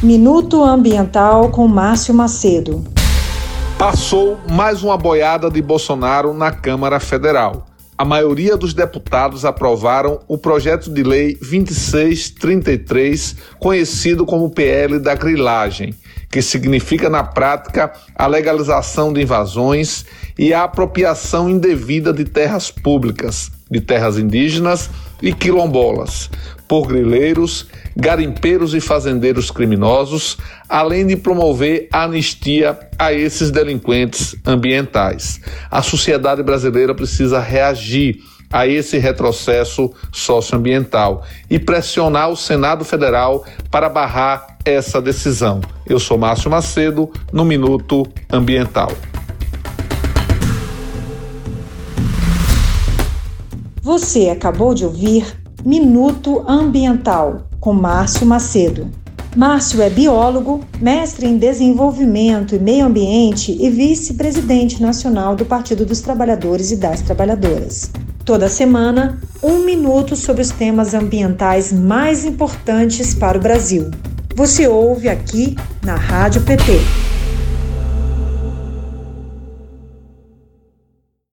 Minuto Ambiental com Márcio Macedo. Passou mais uma boiada de Bolsonaro na Câmara Federal. A maioria dos deputados aprovaram o projeto de lei 2633, conhecido como PL da grilagem, que significa na prática a legalização de invasões e a apropriação indevida de terras públicas, de terras indígenas e quilombolas, por grileiros, garimpeiros e fazendeiros criminosos, além de promover anistia a esses delinquentes ambientais. A sociedade brasileira precisa reagir a esse retrocesso socioambiental e pressionar o Senado Federal para barrar essa decisão. Eu sou Márcio Macedo, no Minuto Ambiental. Você acabou de ouvir Minuto Ambiental com Márcio Macedo. Márcio é biólogo, mestre em desenvolvimento e meio ambiente e vice-presidente nacional do Partido dos Trabalhadores e das Trabalhadoras. Toda semana, um minuto sobre os temas ambientais mais importantes para o Brasil. Você ouve aqui na Rádio PT.